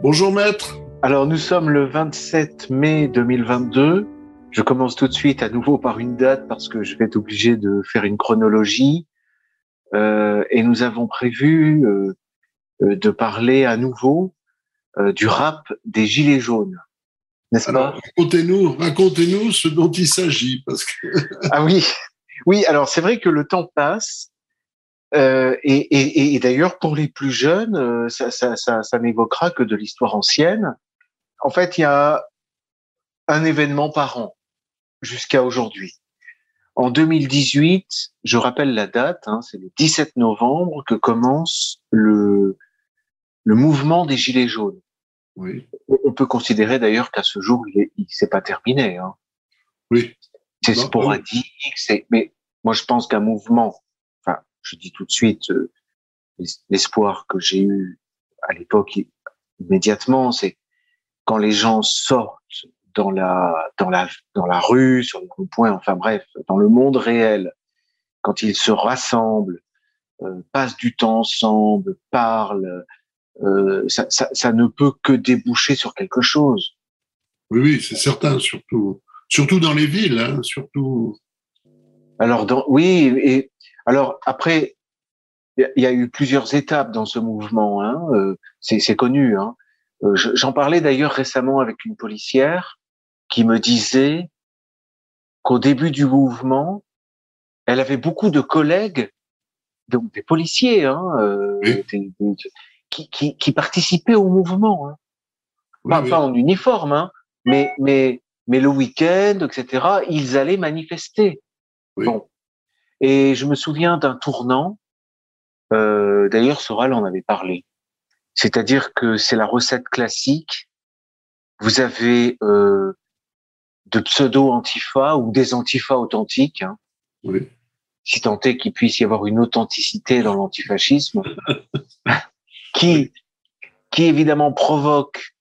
Bonjour maître. Alors nous sommes le 27 mai 2022. Je commence tout de suite à nouveau par une date parce que je vais être obligé de faire une chronologie. Euh, et nous avons prévu euh, de parler à nouveau euh, du rap des Gilets jaunes. N'est-ce pas? Racontez-nous, racontez-nous ce dont il s'agit. parce que Ah oui, oui. Alors c'est vrai que le temps passe. Euh, et, et, et d'ailleurs, pour les plus jeunes, euh, ça, ça, ça, ça n'évoquera que de l'histoire ancienne. En fait, il y a un événement par an jusqu'à aujourd'hui. En 2018, je rappelle la date, hein, c'est le 17 novembre que commence le, le mouvement des Gilets jaunes. Oui, On peut considérer d'ailleurs qu'à ce jour, il, est- il s'est pas terminé. Hein. oui, C'est sporadique, c'est. Mais moi, je pense qu'un mouvement. Enfin, je dis tout de suite euh, l'es- l'espoir que j'ai eu à l'époque i- immédiatement, c'est quand les gens sortent dans la dans la dans la rue, sur le point, enfin bref, dans le monde réel, quand ils se rassemblent, euh, passent du temps ensemble, parlent, euh, ça, ça, ça ne peut que déboucher sur quelque chose. oui, oui, c'est certain, surtout, surtout dans les villes, hein, surtout. Alors, dans, oui, et alors après, il y a- eu plusieurs étapes dans ce mouvement. Hein, euh, c'est connu. Hein. Euh, je- J'en parlais d'ailleurs récemment avec une policière qui me disait qu'au début du mouvement, elle avait beaucoup de collègues, donc des policiers, hein, euh, Oui. des- des- qui, qui, qui participaient au mouvement. Hein. Oui, Pas, oui. pas en uniforme, hein, mais, mais, mais le week-end, etc., ils allaient manifester. Oui. Bon. Et je me souviens d'un tournant, euh, d'ailleurs Soral en avait parlé, c'est-à-dire que c'est la recette classique, vous avez euh, de pseudo-antifa ou des antifas authentiques, hein, Oui. si tant est qu'il puisse y avoir une authenticité dans l'antifascisme, qui, qui évidemment provoque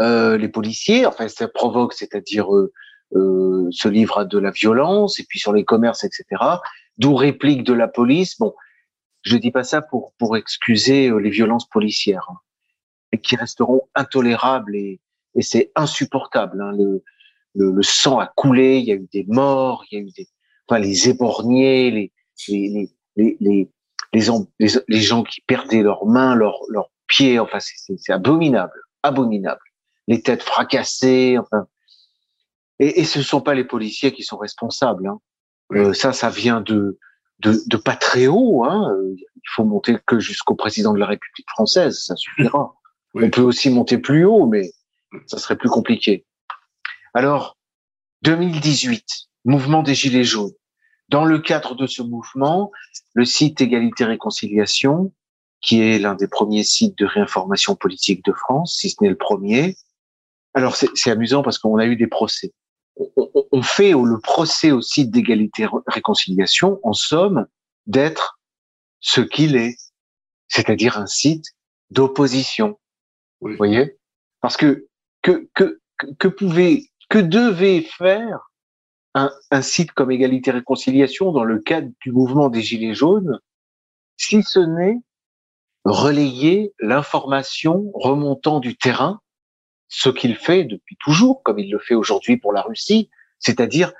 euh, les policiers, enfin ça provoque, c'est-à-dire euh, euh, se livre à de la violence, et puis sur les commerces, etc. D'où réplique de la police. Bon, je dis pas ça pour pour excuser euh, les violences policières, hein, et qui resteront intolérables et, et c'est insupportable. Hein, le, le, le sang a coulé, il y a eu des morts, il y a eu des, enfin les éborgnés, les les les les les, les, en- les, les gens qui perdaient leurs mains, leurs leurs pieds, enfin c'est- abominable, abominable. Les têtes fracassées, enfin. Et, et ce ne sont pas les policiers qui sont responsables. Hein. Oui. Euh, ça, ça vient de de, de pas très haut. Hein. Il faut monter que jusqu'au président de la République française, ça suffira. Oui. On peut aussi monter plus haut, mais ça serait plus compliqué. Alors, 2018, mouvement des Gilets jaunes. Dans le cadre de ce mouvement, le site Égalité Réconciliation, qui est l'un des premiers sites de réinformation politique de France, si ce n'est le premier. Alors c'est amusant parce qu'on a eu des procès. On, on- on fait le procès au site d'égalité Ré- réconciliation, en somme, d'être ce qu'il est, c'est-à-dire un site d'opposition. Oui. Vous voyez? Parce que que que, que pouvait que devait faire un, site comme Égalité Réconciliation dans le cadre du mouvement des Gilets jaunes, si ce n'est relayer l'information remontant du terrain, ce qu'il fait depuis toujours, comme il le fait aujourd'hui pour la Russie, c'est-à-dire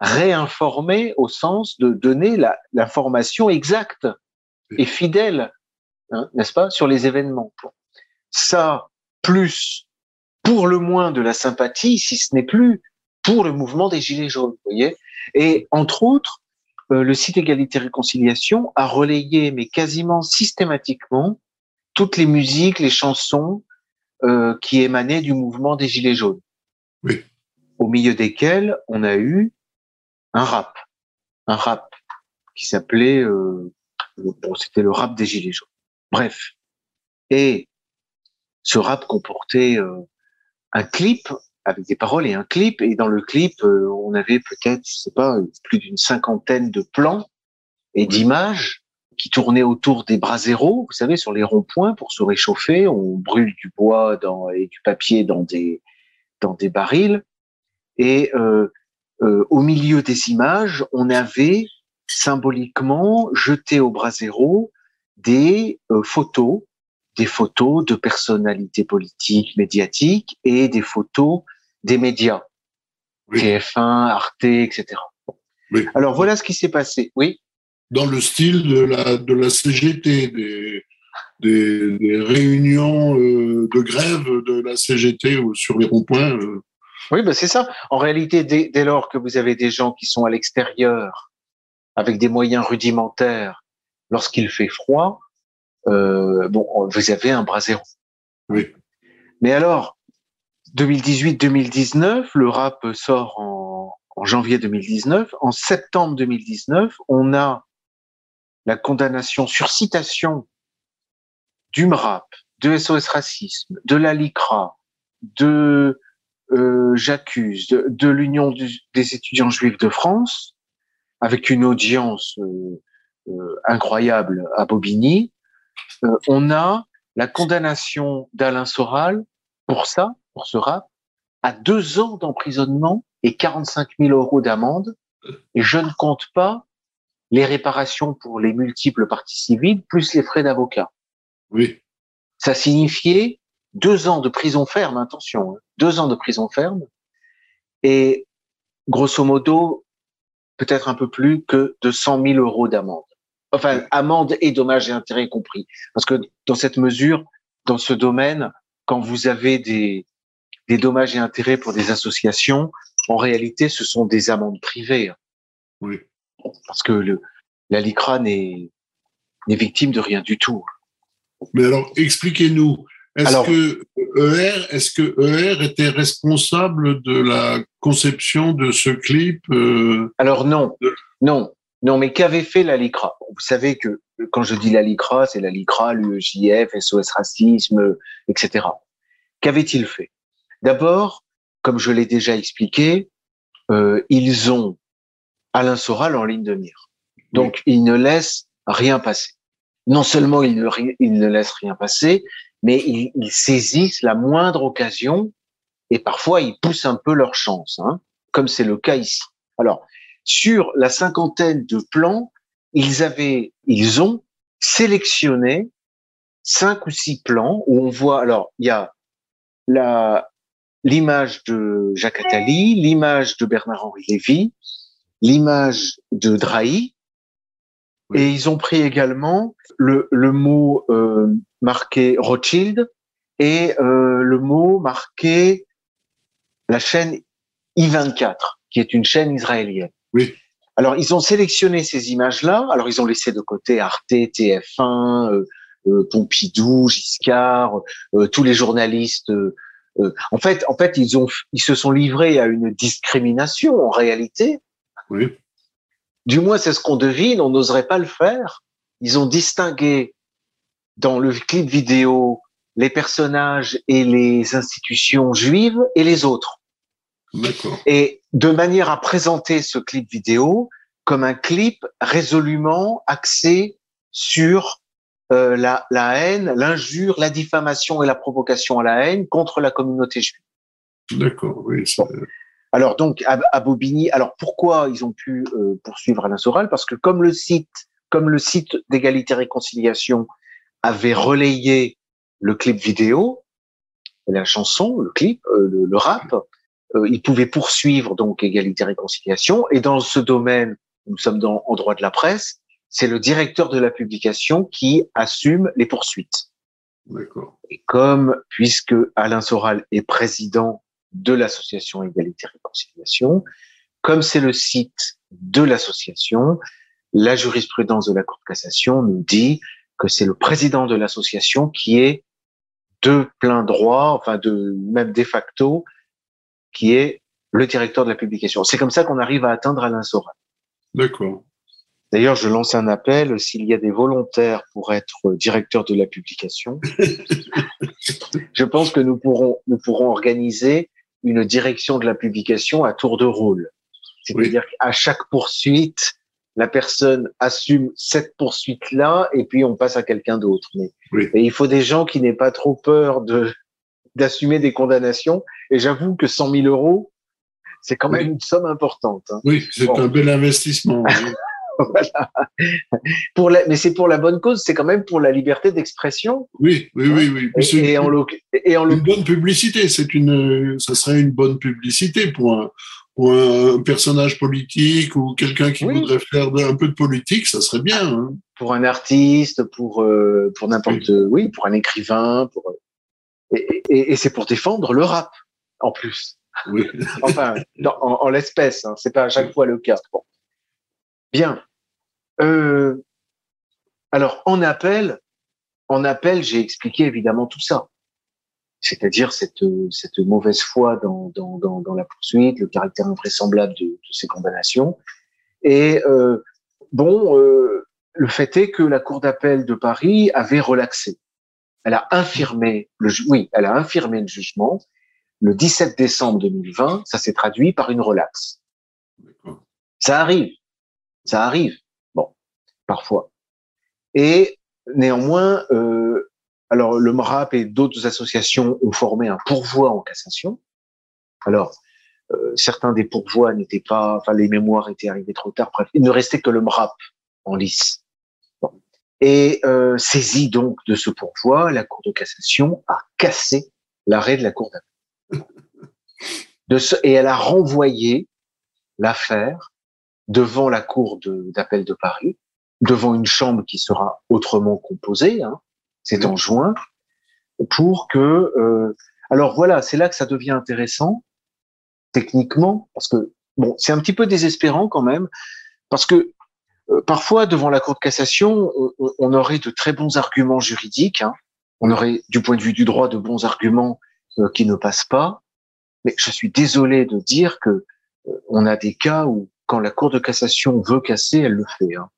réinformer au sens de donner l'information exacte et fidèle, hein, n'est-ce pas, sur les événements. Ça, plus pour le moins de la sympathie, si ce n'est plus pour le mouvement des Gilets jaunes, vous voyez. Et entre autres, euh, le site Égalité Réconciliation a relayé, mais quasiment systématiquement, toutes les musiques, les chansons euh, qui émanaient du mouvement des Gilets jaunes. Oui. Au milieu desquels on a eu un rap, un rap qui s'appelait, euh, bon, c'était le rap des Gilets jaunes. Bref. Et ce rap comportait euh, un clip avec des paroles et un clip. Et dans le clip, euh, on avait peut-être, je sais pas, plus d'une cinquantaine de plans et d'images qui tournait autour des braseros, vous savez, sur les ronds-points pour se réchauffer. On brûle du bois dans, et du papier dans des, dans des barils. Et euh, euh, au milieu des images, on avait symboliquement jeté au brasero des euh, photos, des photos de personnalités politiques, médiatiques et des photos des médias, TF1, Arte, etc. Alors voilà ce qui s'est passé. Oui. Dans le style de la de la CGT, des, des, réunions euh, de grève de la CGT sur les ronds-points. Euh. Oui, ben c'est ça. En réalité, dès, lors que vous avez des gens qui sont à l'extérieur, avec des moyens rudimentaires, lorsqu'il fait froid, euh, bon, vous avez un bras zéro. Oui. Mais alors, 2018-2019, le rap sort en, janvier 2019. En septembre 2019, on a la condamnation sur citation du MRAP, de SOS Racisme, de la LICRA, de euh, J'accuse, de, l'Union des étudiants juifs de France, avec une audience euh, euh, incroyable à Bobigny, euh, on a la condamnation d'Alain Soral pour ça, pour ce rap, à deux ans d'emprisonnement et 45 000 euros d'amende. Et je ne compte pas les réparations pour les multiples parties civiles, plus les frais d'avocat. Oui. Ça signifiait deux ans de prison ferme, attention, hein, deux ans de prison ferme, et grosso modo, peut-être un peu plus que de 100 000 euros d'amende. Enfin, amende et dommages et intérêts compris. Parce que dans cette mesure, dans ce domaine, quand vous avez des, des dommages et intérêts pour des associations, en réalité, ce sont des amendes privées. Hein. Oui. Parce que le, la LICRA n'est victime de rien du tout. Mais alors, expliquez-nous. Est-ce que ER, est-ce que ER était responsable de la conception de ce clip euh, Alors non, non, non. Mais qu'avait fait la LICRA? Vous savez que quand je dis la LICRA, c'est la LICRA, l'UEJF, SOS Racisme, etc. Qu'avait-il fait? D'abord, comme je l'ai déjà expliqué, euh, ils ont Alain Soral en ligne de mire. Donc, ils ne laissent rien passer non seulement ils ne, ils ne laissent rien passer, mais ils, ils, saisissent la moindre occasion et parfois ils poussent un peu leur chance, hein, comme c'est le cas ici. Alors, sur la cinquantaine de plans, ils avaient, ils ont sélectionné cinq ou six plans où on voit, alors, il y a la, l'image de Jacques Attali, l'image de Bernard-Henri Lévy, l'image de Drahi, et ils ont pris également le, le mot euh, marqué Rothschild et euh, le mot marqué la chaîne I24, qui est une chaîne israélienne. Oui. Alors, ils ont sélectionné ces images-là. Alors, ils ont laissé de côté Arte, TF1, euh, euh, Pompidou, Giscard, euh, tous les journalistes. Euh, en fait, en fait, ils ont, ils se sont livrés à une discrimination en réalité. Oui. Du moins, c'est ce qu'on devine. On n'oserait pas le faire. Ils ont distingué dans le clip vidéo les personnages et les institutions juives et les autres. Et de manière à présenter ce clip vidéo comme un clip résolument axé sur euh, la, la, haine, l'injure, la diffamation et la provocation à la haine contre la communauté juive. D'accord, oui. Alors donc à, Bobigny, alors pourquoi ils ont pu euh, poursuivre Alain Soral? Parce que comme le site, comme le site d'égalité réconciliation avait relayé le clip vidéo, la chanson, le clip, euh, le, rap, euh, ils pouvaient poursuivre donc égalité réconciliation. Et dans ce domaine, nous sommes dans, en droit de la presse, c'est le directeur de la publication qui assume les poursuites. D'accord. Et comme puisque Alain Soral est président de l'association Égalité Réconciliation. Comme c'est le site de l'association, la jurisprudence de la Cour de cassation nous dit que c'est le président de l'association qui est de plein droit, enfin de même de facto, qui est le directeur de la publication. C'est comme ça qu'on arrive à atteindre Alain Soral. D'accord. D'ailleurs, je lance un appel s'il y a des volontaires pour être directeur de la publication. je pense que nous pourrons nous pourrons organiser une direction de la publication à tour de rôle. C'est-à-dire qu'à chaque poursuite, la personne assume cette poursuite-là et puis on passe à quelqu'un d'autre. Mais et il faut des gens qui n'aient pas trop peur de d'assumer des condamnations. Et j'avoue que 100 000 euros, c'est quand même une somme importante. Hein. Oui, c'est un bel investissement. voilà. Pour la, mais c'est pour la bonne cause, c'est quand même pour la liberté d'expression. Oui, oui, oui, oui. Et, et, en et, en une bonne publicité, c'est une, ça serait une bonne publicité pour un, pour un personnage politique ou quelqu'un qui voudrait faire un peu de politique, ça serait bien. Hein. Pour un artiste, pour euh, pour n'importe, oui. oui. pour un écrivain, pour et, c'est pour défendre le rap en plus. Oui. enfin, en, en l'espèce, hein, c'est pas à chaque fois le cas. Bon. Bien. Euh, alors, en appel, en appel, j'ai expliqué évidemment tout ça. C'est-à-dire cette, cette mauvaise foi dans, dans, dans, dans, la poursuite, le caractère invraisemblable de, de ces condamnations. Et euh, bon, euh, le fait est que la Cour d'appel de Paris avait relaxé. Elle a infirmé le, oui, elle a infirmé le jugement le 17 décembre 2020. Ça s'est traduit par une relaxe. Ça arrive. Ça arrive. Bon, parfois. Et néanmoins, euh, alors le MRAP et d'autres associations ont formé un pourvoi en cassation. Alors, euh, certains des pourvois n'étaient pas, enfin les mémoires étaient arrivés trop tard. Bref, il ne restait que le MRAP en lice. Bon. Et euh, saisie donc de ce pourvoi, la Cour de cassation a cassé l'arrêt de la Cour d'appel. Et elle a renvoyé l'affaire devant la cour d'appel de, de, Paris, devant une chambre qui sera autrement composée, hein, c'est en juin, pour que... Euh, alors voilà, c'est là que ça devient intéressant, techniquement, parce que, bon, c'est un petit peu désespérant quand même, parce que euh, parfois, devant la Cour de cassation, on, on, aurait de très bons arguments juridiques, hein, on aurait, du point de vue du droit, de bons arguments euh, qui ne passent pas, mais je suis désolé de dire que euh, on a des cas où quand la Cour de cassation veut casser, elle le fait. Hein.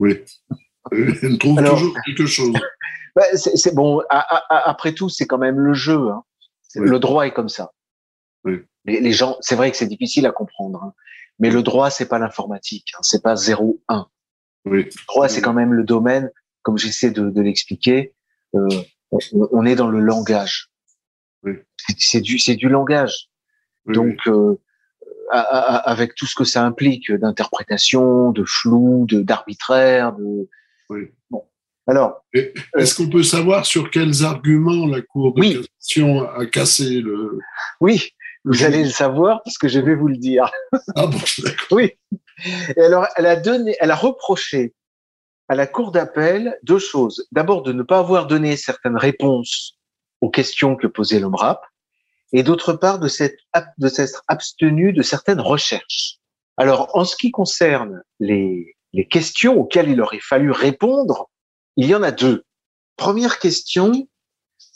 Oui. Elle trouve Alors, toujours quelque chose. bah, c'est bon. A, a, après tout, c'est quand même le jeu. Hein. Oui. Le droit est comme ça. Oui. Les, les gens, c'est vrai que c'est difficile à comprendre, hein. mais le droit, c'est pas l'informatique. Hein. C'est pas 0-1. Oui. Le droit, c'est quand même le domaine, comme j'essaie de, de l'expliquer. Euh, on, on, est dans le langage. Oui. C'est du, c'est du langage. Donc, euh, avec tout ce que ça implique d'interprétation, de flou, de d'arbitraire, de. Oui. Bon. Alors. Est-ce qu'on peut savoir sur quels arguments la Cour de oui. cassation a cassé le. Oui, vous allez le savoir parce que je vais vous le dire. Ah bon, d'accord. Oui. Et alors, elle a donné, elle a reproché à la Cour d'appel deux choses. D'abord, de ne pas avoir donné certaines réponses aux questions que posait le MRAP et d'autre part de s'être de s'être abstenu de certaines recherches. Alors, en ce qui concerne les, les questions auxquelles il aurait fallu répondre, il y en a deux. Première question,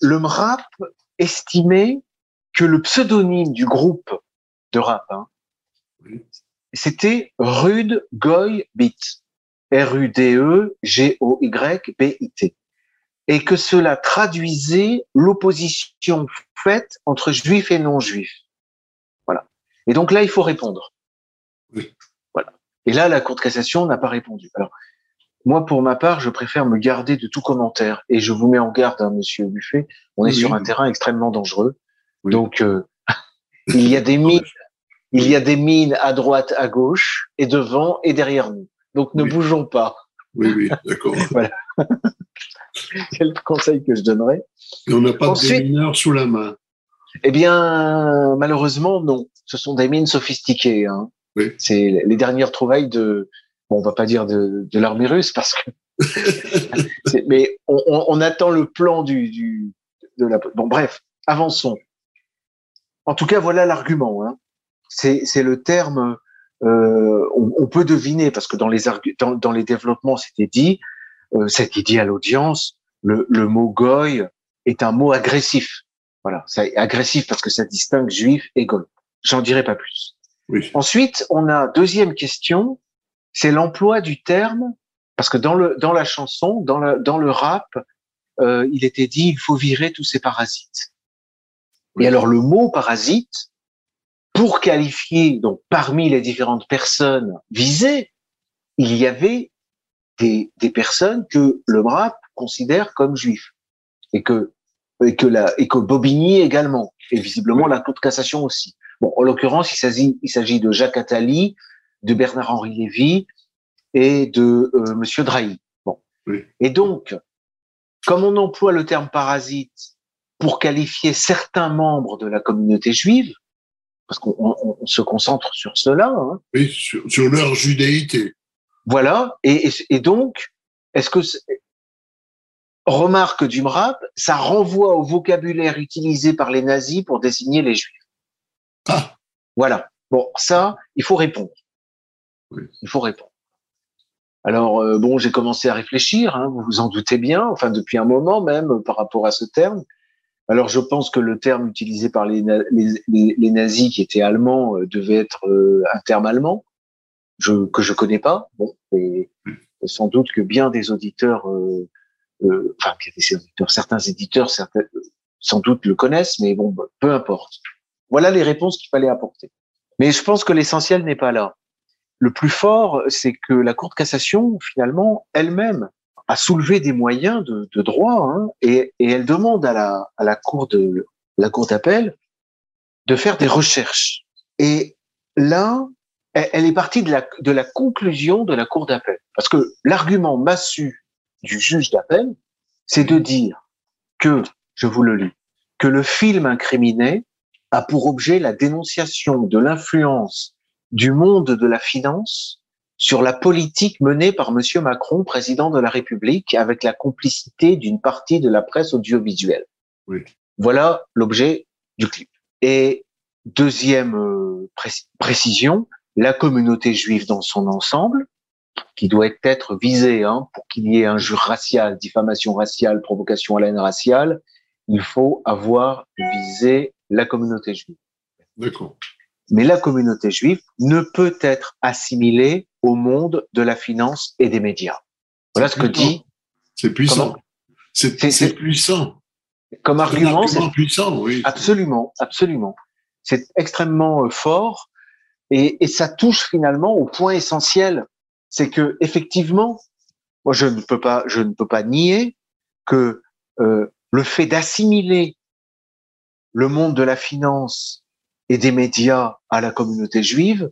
le MRAP estimait que le pseudonyme du groupe de rap, hein, c'était Rude Goy Beat. R-U-D-E-G-O-Y-B-I-T et que cela traduisait l'opposition faite entre juifs et non-juifs. Voilà. Et donc là, il faut répondre. Oui. Voilà. Et là, la Cour de cassation n'a pas répondu. Alors, moi, pour ma part, je préfère me garder de tout commentaire. Et je vous mets en garde, hein, Monsieur Buffet. On est oui, sur un terrain extrêmement dangereux. Oui. Donc, euh, il y a des mines, il y a des mines à droite, à gauche, et devant et derrière nous. Donc, ne bougeons pas. Oui, oui, d'accord. voilà. C'est le conseil que je donnerais. Et on n'a pas Ensuite, de démineurs sous la main. Eh bien, malheureusement, non. Ce sont des mines sophistiquées. Hein. Oui. C'est les dernières trouvailles de, bon, on va pas dire de, de l'armée russe parce que, mais on, on, on, attend le plan du, du de la. Bon, bref, avançons. En tout cas, voilà l'argument. Hein. C'est le terme. Euh, on, on, peut deviner parce que dans les dans, dans les développements, c'était dit euh, c'était dit à l'audience, le, le, mot goy est un mot agressif. Voilà, c'est agressif parce que ça distingue juif et goy. J'en dirai pas plus. Oui. Ensuite, on a deuxième question, c'est l'emploi du terme, parce que dans le dans la chanson, dans le dans le rap, euh, il était dit il faut virer tous ces parasites. Oui. Et alors le mot parasite, pour qualifier donc parmi les différentes personnes visées, il y avait des, des personnes que le MRAP considère comme juifs et que et que la et que Bobigny également et visiblement la Cour de cassation aussi. Bon, en l'occurrence, il s'agit il s'agit de Jacques Attali, de Bernard Henri Lévy et de euh, Monsieur Drahi. Bon. Et donc, comme on emploie le terme parasite pour qualifier certains membres de la communauté juive, parce qu'on se concentre sur cela. Hein. Oui, sur, leur judéité. Voilà. Et, et, donc, est-ce que remarque du MRAP, ça renvoie au vocabulaire utilisé par les nazis pour désigner les juifs. Ah. Voilà. Bon, ça, il faut répondre. Oui. Il faut répondre. Alors euh, bon, j'ai commencé à réfléchir, hein, vous vous en doutez bien, enfin depuis un moment même par rapport à ce terme. Alors je pense que le terme utilisé par les, les, les, nazis qui étaient allemands euh, devait être euh, un terme allemand, je, que je connais pas. Bon, et, sans doute que bien des auditeurs, enfin des auditeurs, certains éditeurs, certains, sans doute le connaissent, mais bon, peu importe. Voilà les réponses qu'il fallait apporter. Mais je pense que l'essentiel n'est pas là. Le plus fort, c'est que la Cour de cassation, finalement, elle-même, a soulevé des moyens de, de droit hein, et, et, elle demande à la, à la Cour de la Cour d'appel de faire des recherches. Et là, elle, est partie de la, de la conclusion de la Cour d'appel. Parce que l'argument massu du juge d'appel, c'est de dire que, je vous le lis, que le film incriminé a pour objet la dénonciation de l'influence du monde de la finance sur la politique menée par Monsieur Macron, président de la République, avec la complicité d'une partie de la presse audiovisuelle. Oui. Voilà l'objet du clip. Et deuxième euh, précision, la communauté juive dans son ensemble, qui doit être visée hein, pour qu'il y ait injure raciale, diffamation raciale, provocation à la haine raciale, il faut avoir visé la communauté juive. D'accord. Mais la communauté juive ne peut être assimilée au monde de la finance et des médias. Voilà ce que dit. C'est puissant. C'est puissant. Comme argument, c'est puissant, oui. Absolument, absolument. C'est extrêmement euh, fort et, et, ça touche finalement au point essentiel, c'est que effectivement, moi je ne peux pas, je ne peux pas nier que euh, le fait d'assimiler le monde de la finance et des médias à la communauté juive,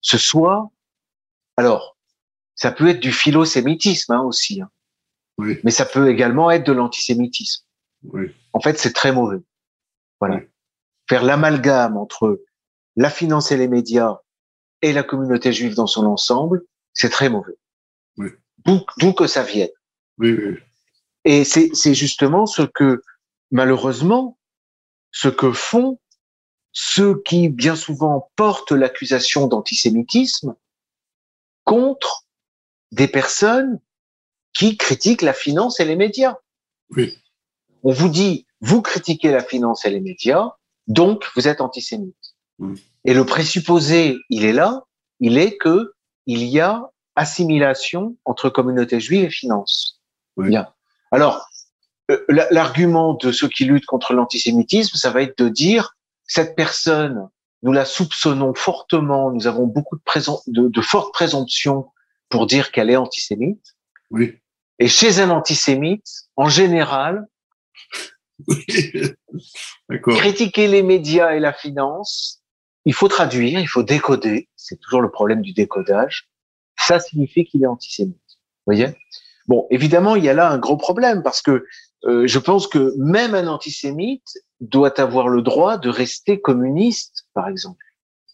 ce soit, alors, ça peut être du philosémitisme hein, aussi, hein. oui. mais ça peut également être de l'antisémitisme. Oui. En fait, c'est très mauvais. Voilà. Oui. Faire l'amalgame entre la finance et les médias et la communauté juive dans son ensemble, c'est très mauvais. D'où que ça vienne. Et c'est justement ce que, malheureusement, ce que font ceux qui bien souvent portent l'accusation d'antisémitisme contre des personnes qui critiquent la finance et les médias. Oui. On vous dit, vous critiquez la finance et les médias, donc vous êtes antisémite. Oui. Et le présupposé, il est là, il est que il y a assimilation entre communauté juive et finance. Oui. Bien. Alors, euh, l'argument de ceux qui luttent contre l'antisémitisme, ça va être de dire cette personne, nous la soupçonnons fortement, nous avons beaucoup de, de fortes présomptions pour dire qu'elle est antisémite. Oui. Et chez un antisémite, en général, oui. critiquer les médias et la finance, il faut traduire, il faut décoder. C'est toujours le problème du décodage. Ça signifie qu'il est antisémite. Vous voyez? Bon, évidemment, il y a là un gros problème parce que euh, je pense que même un antisémite doit avoir le droit de rester communiste, par exemple.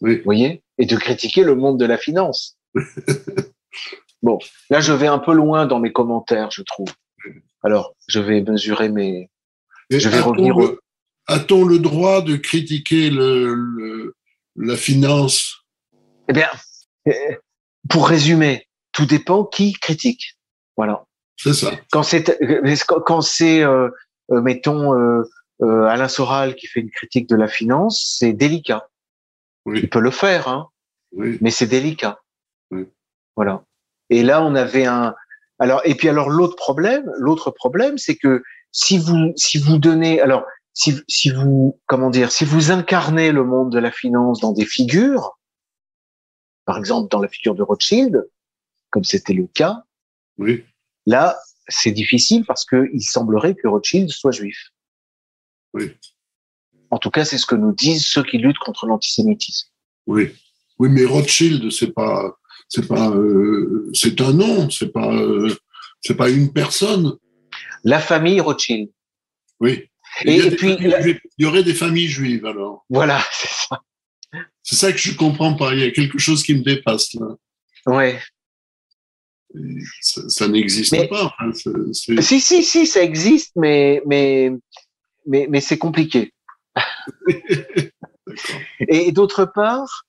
Oui. Vous voyez? Et de critiquer le monde de la finance. bon, là, je vais un peu loin dans mes commentaires, je trouve. Alors, je vais mesurer mes. Et je vais revenir. Le, A-t-on le droit de critiquer le, le, la finance Eh bien, pour résumer, tout dépend qui critique. Voilà. C'est ça. Quand c'est quand c'est euh, mettons euh, euh, Alain Soral qui fait une critique de la finance, c'est délicat. Oui. Il peut le faire, hein, oui. mais c'est délicat. Oui. Voilà. Et là, on avait un. Alors, et puis alors l'autre problème, l'autre problème, c'est que si vous si vous donnez, alors si si vous comment dire, si vous incarnez le monde de la finance dans des figures, par exemple dans la figure de Rothschild, comme c'était le cas, Oui. là, c'est difficile parce qu'il semblerait que Rothschild soit juif. Oui. En tout cas, c'est ce que nous disent ceux qui luttent contre l'antisémitisme. Oui. Oui, mais Rothschild, c'est pas, c'est pas, euh, c'est un nom, c'est pas, euh, c'est pas une personne. La famille Rothschild. Oui. Et, puis, il y aurait des familles juives alors. voilà, c'est ça. C'est ça que je comprends pas. Il y a quelque chose qui me dépasse là. Ouais. Et Ça, ça n'existe Mais- pas. Enfin, c'est- c'est- Si, si, si, ça existe, mais, mais, mais, mais c'est compliqué. Et d'autre part,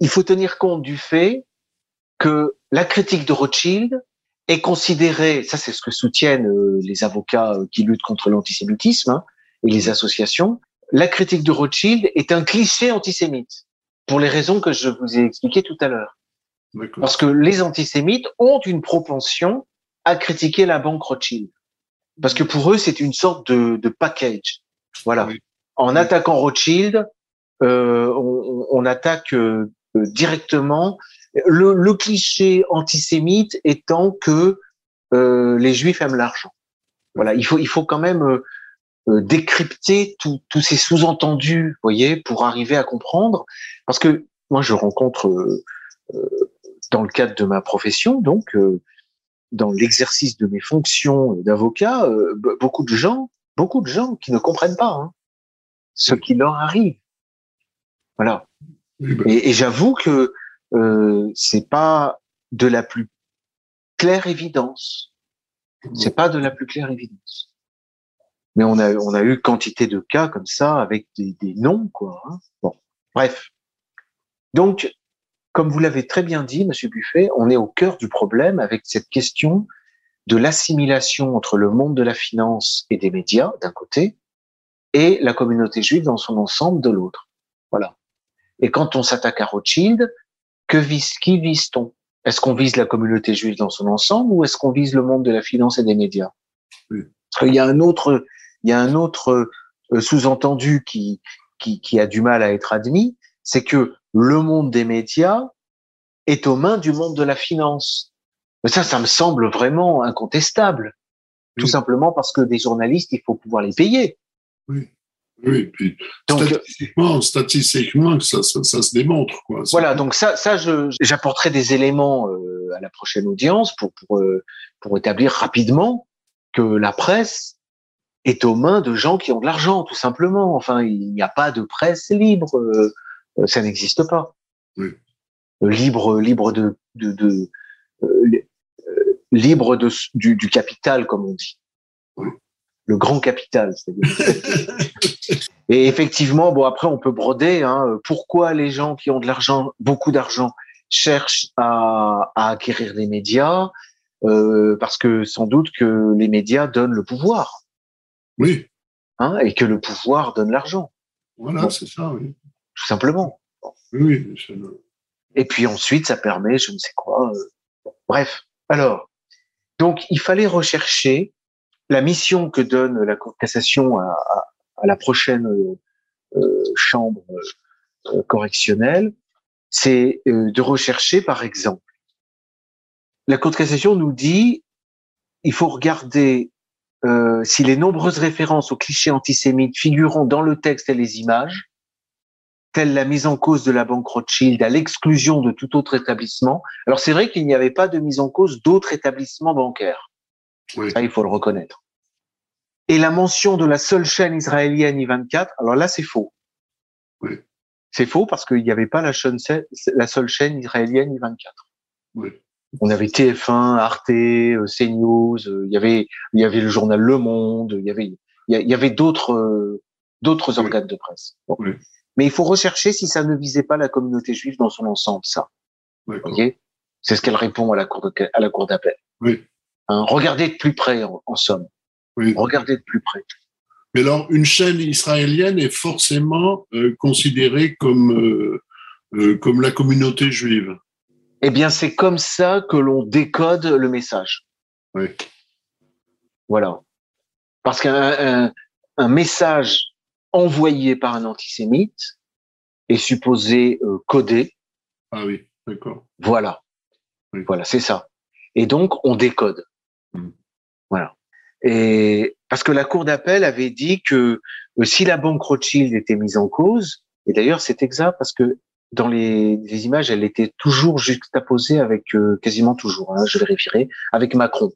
il faut tenir compte du fait que la critique de Rothschild est considérée, ça c'est ce que soutiennent euh, les avocats euh, qui luttent contre l'antisémitisme hein, et les associations, la critique de Rothschild est un cliché antisémite, pour les raisons que je vous ai expliquées tout à l'heure. Parce que les antisémites ont une propension à critiquer la banque Rothschild. Parce que pour eux, c'est une sorte de, de package. Voilà. Oui. En Oui. attaquant Rothschild, euh, on, on attaque euh, directement le, le cliché antisémite étant que euh, les Juifs aiment l'argent. Voilà, il faut il faut quand même euh, décrypter tous ces sous-entendus, voyez, pour arriver à comprendre. Parce que moi, je rencontre euh, euh, dans le cadre de ma profession, donc euh, dans l'exercice de mes fonctions d'avocat, euh, be- beaucoup de gens, beaucoup de gens qui ne comprennent pas hein, ce qui leur arrive. Voilà. Ben, Et, et j'avoue que euh, c'est pas de la plus claire évidence. C'est pas de la plus claire évidence. Mais on a on a eu quantité de cas comme ça avec des, des noms quoi. hein. Bon, bref. Donc, comme vous l'avez très bien dit, Monsieur Buffet, on est au cœur du problème avec cette question de l'assimilation entre le monde de la finance et des médias d'un côté et la communauté juive dans son ensemble de l'autre. Voilà. Et quand on s'attaque à Rothschild, que vise, qui vise-t-on? Est-ce qu'on vise la communauté juive dans son ensemble ou est-ce qu'on vise le monde de la finance et des médias? Oui. Parce qu'il y a un autre, il y a un autre euh, sous-entendu qui, qui, qui a du mal à être admis, c'est que le monde des médias est aux mains du monde de la finance. Mais ça, ça me semble vraiment incontestable. Tout simplement parce que des journalistes, il faut pouvoir les payer. oui. Oui, puis Donc, statistiquement, statistiquement, ça, ça, ça se démontre. Quoi. Voilà, donc ça, ça, j'apporterai des éléments euh, à la prochaine audience pour pour euh, pour établir rapidement que la presse est aux mains de gens qui ont de l'argent, tout simplement. Enfin, il n'y a pas de presse libre, euh, euh, ça n'existe pas. Oui. Euh, Libre, libre de de, de euh, euh, libre de du, du capital, comme on dit. Oui. Le grand capital, c'est-à-dire. Et effectivement, bon après on peut broder. Hein, pourquoi les gens qui ont de l'argent, beaucoup d'argent, cherchent à, à acquérir des médias Euh, Parce que sans doute que les médias donnent le pouvoir, Oui, hein, et que le pouvoir donne l'argent, voilà, Bon. c'est ça. Oui, tout simplement. oui, oui, c'est le- Et puis ensuite, ça permet, je ne sais quoi. euh, bon, bref, alors, donc il fallait rechercher la mission que donne la Cour de cassation à, à- à la prochaine euh, euh, chambre euh, correctionnelle, c'est euh, de rechercher, par exemple, la Cour de cassation nous dit, il faut regarder euh, si les nombreuses références aux clichés antisémites figurant dans le texte et les images, telle la mise en cause de la banque Rothschild à l'exclusion de tout autre établissement. Alors c'est vrai qu'il n'y avait pas de mise en cause d'autres établissements bancaires. Oui. Ça, il faut le reconnaître. Et la mention de la seule chaîne israélienne I24, alors là, c'est faux. Oui. C'est faux parce qu'il n'y avait pas la, chaîne, la seule chaîne israélienne I24. Oui. On avait TF1, Arte, euh, CNews, euh, il y avait, il y avait le journal Le Monde, il y avait, il y avait d'autres, euh, d'autres Oui. organes de presse. Bon. Oui. Mais il faut rechercher si ça ne visait pas la communauté juive dans son ensemble, ça. C'est ce qu'elle répond à la cour de, à la cour d'appel. Oui. Hein, regardez de plus près, en, en somme. Oui. Regardez de plus près. Mais alors, une chaîne israélienne est forcément euh, considérée comme, euh, euh, comme la communauté juive. Eh bien, c'est comme ça que l'on décode le message. Oui. Voilà. Parce qu'un un, un message envoyé par un antisémite est supposé euh, codé. Ah oui, d'accord. Voilà. Oui. Voilà, c'est ça. Et donc, on décode. Mm. Voilà. Et parce que la cour d'appel avait dit que euh, si la banque Rothschild était mise en cause, et d'ailleurs c'est exact parce que dans les, les, images, elle était toujours juxtaposée avec euh, quasiment toujours, hein, je vérifierai, avec Macron.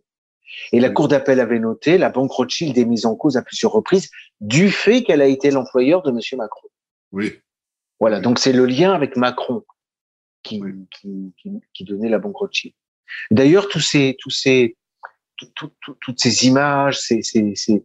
Et la cour d'appel avait noté la banque Rothschild est mise en cause à plusieurs reprises du fait qu'elle a été l'employeur de Monsieur Macron. Oui. Voilà, donc c'est le lien avec Macron qui, qui, qui, qui, donnait la banque Rothschild. D'ailleurs, tous ces, tous ces, tout, tout, toutes ces images, ces, ces, ces,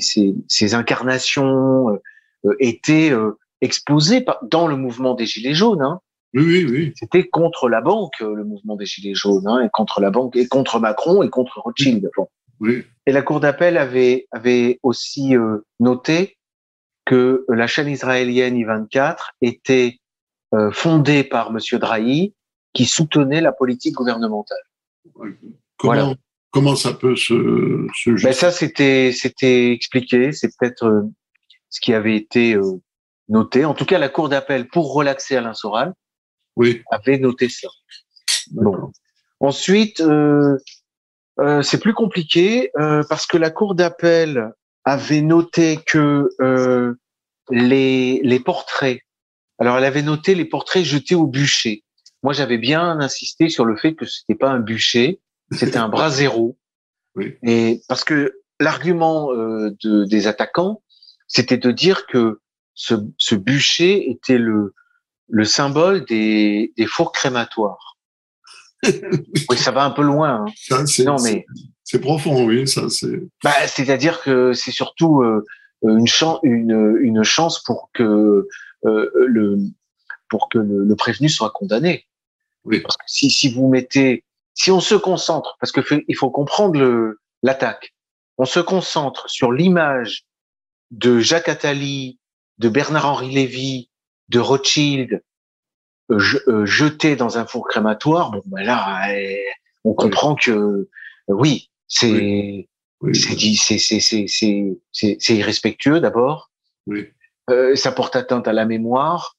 ces, ces incarnations euh, euh étaient euh, exposées dans le mouvement des Gilets jaunes. Hein. Oui, oui, oui. C'était contre la banque, euh, le mouvement des Gilets jaunes, hein, et contre la banque, et contre Macron, et contre Rothschild. Bon. Oui. Et la Cour d'appel avait, avait aussi euh, noté que la chaîne israélienne I-24 était euh, fondée par Monsieur Drahi, qui soutenait la politique gouvernementale. Comment, voilà. comment ça peut se, se ben Ça, c'était, c'était expliqué. C'est peut-être euh, ce qui avait été euh, noté. En tout cas, la Cour d'appel, pour relaxer Alain Soral, oui. avait noté ça. Bon. Ensuite, euh, euh, c'est plus compliqué euh, parce que la Cour d'appel avait noté que les, les portraits, alors elle avait noté les portraits jetés au bûcher. Moi, j'avais bien insisté sur le fait que c'était pas un bûcher, c'était un bras zéro. Oui. Et parce que l'argument de, des attaquants, c'était de dire que ce, ce bûcher était le, le symbole des, des fours crématoires. oui, ça va un peu loin. Hein. Ça, c'est, non, mais c'est profond, oui. Ça, c'est. Bah, c'est-à-dire que c'est surtout euh, une chance, une, une chance pour que euh, le pour que le, le, prévenu soit condamné. Oui. Parce que si si vous mettez, si on se concentre, parce que il faut comprendre le l'attaque, on se concentre sur l'image de Jacques Attali, de Bernard-Henri Lévy, de Rothschild euh, euh, jeté dans un four crématoire, bon ben là, euh, on comprend que euh, oui, c'est Oui. C'est c'est c'est c'est c'est c'est irrespectueux d'abord. Oui. Euh, ça porte atteinte à la mémoire.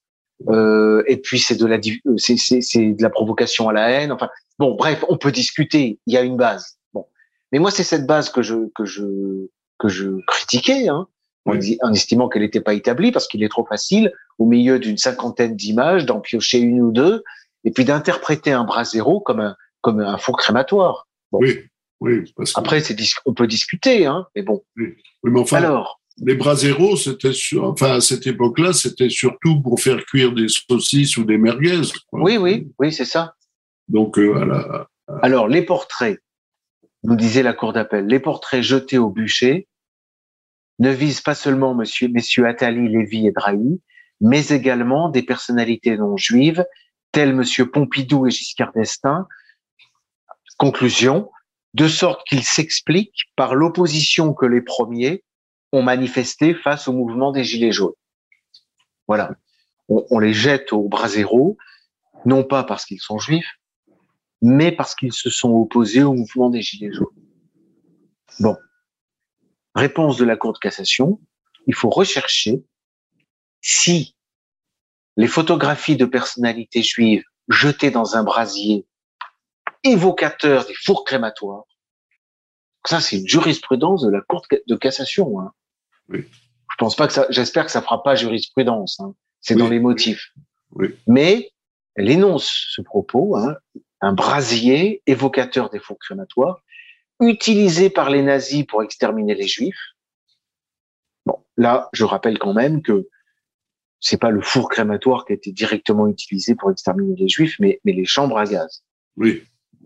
Euh, et puis c'est de la euh, c'est c'est c'est de la provocation à la haine. Enfin bon, bref, on peut discuter. Il y a une base. Bon, mais moi c'est cette base que je que je que je critiquais. Hein en, en estimant qu'elle n'était pas établie parce qu'il est trop facile au milieu d'une cinquantaine d'images d'en piocher une ou deux et puis d'interpréter un bras zéro comme un comme un four crématoire. Bon. Oui. Oui. Parce que, Après, c'est on peut discuter, hein, mais bon. oui, mais enfin, Alors, les bras zéro, c'était sur, enfin, à cette époque-là, c'était surtout pour faire cuire des saucisses ou des merguez. quoi. oui, oui, oui, c'est ça. Donc, euh. Alors, les portraits, nous disait la cour d'appel, les portraits jetés au bûcher ne visent pas seulement monsieur, messieurs Attali, Lévy et Drahi, mais également des personnalités non juives, telles monsieur Pompidou et Giscard d'Estaing. Conclusion, de sorte qu'ils s'expliquent par l'opposition que les premiers ont manifestée face au mouvement des Gilets jaunes. Voilà. On, on les jette au bras zéro, non pas parce qu'ils sont juifs, mais parce qu'ils se sont opposés au mouvement des Gilets jaunes. Bon. Réponse de la Cour de cassation, il faut rechercher si les photographies de personnalités juives jetées dans un brasier évocateur des fours crématoires, ça c'est une jurisprudence de la Cour de cassation. Hein. Oui. Je pense pas que ça, j'espère que ça fera pas jurisprudence. Hein. C'est dans les motifs. Oui. Mais elle énonce ce propos, hein, un brasier évocateur des fours crématoires, utilisé par les nazis pour exterminer les juifs. Bon, là, je rappelle quand même que c'est pas le four crématoire qui a été directement utilisé pour exterminer les juifs, mais, mais les chambres à gaz. Oui.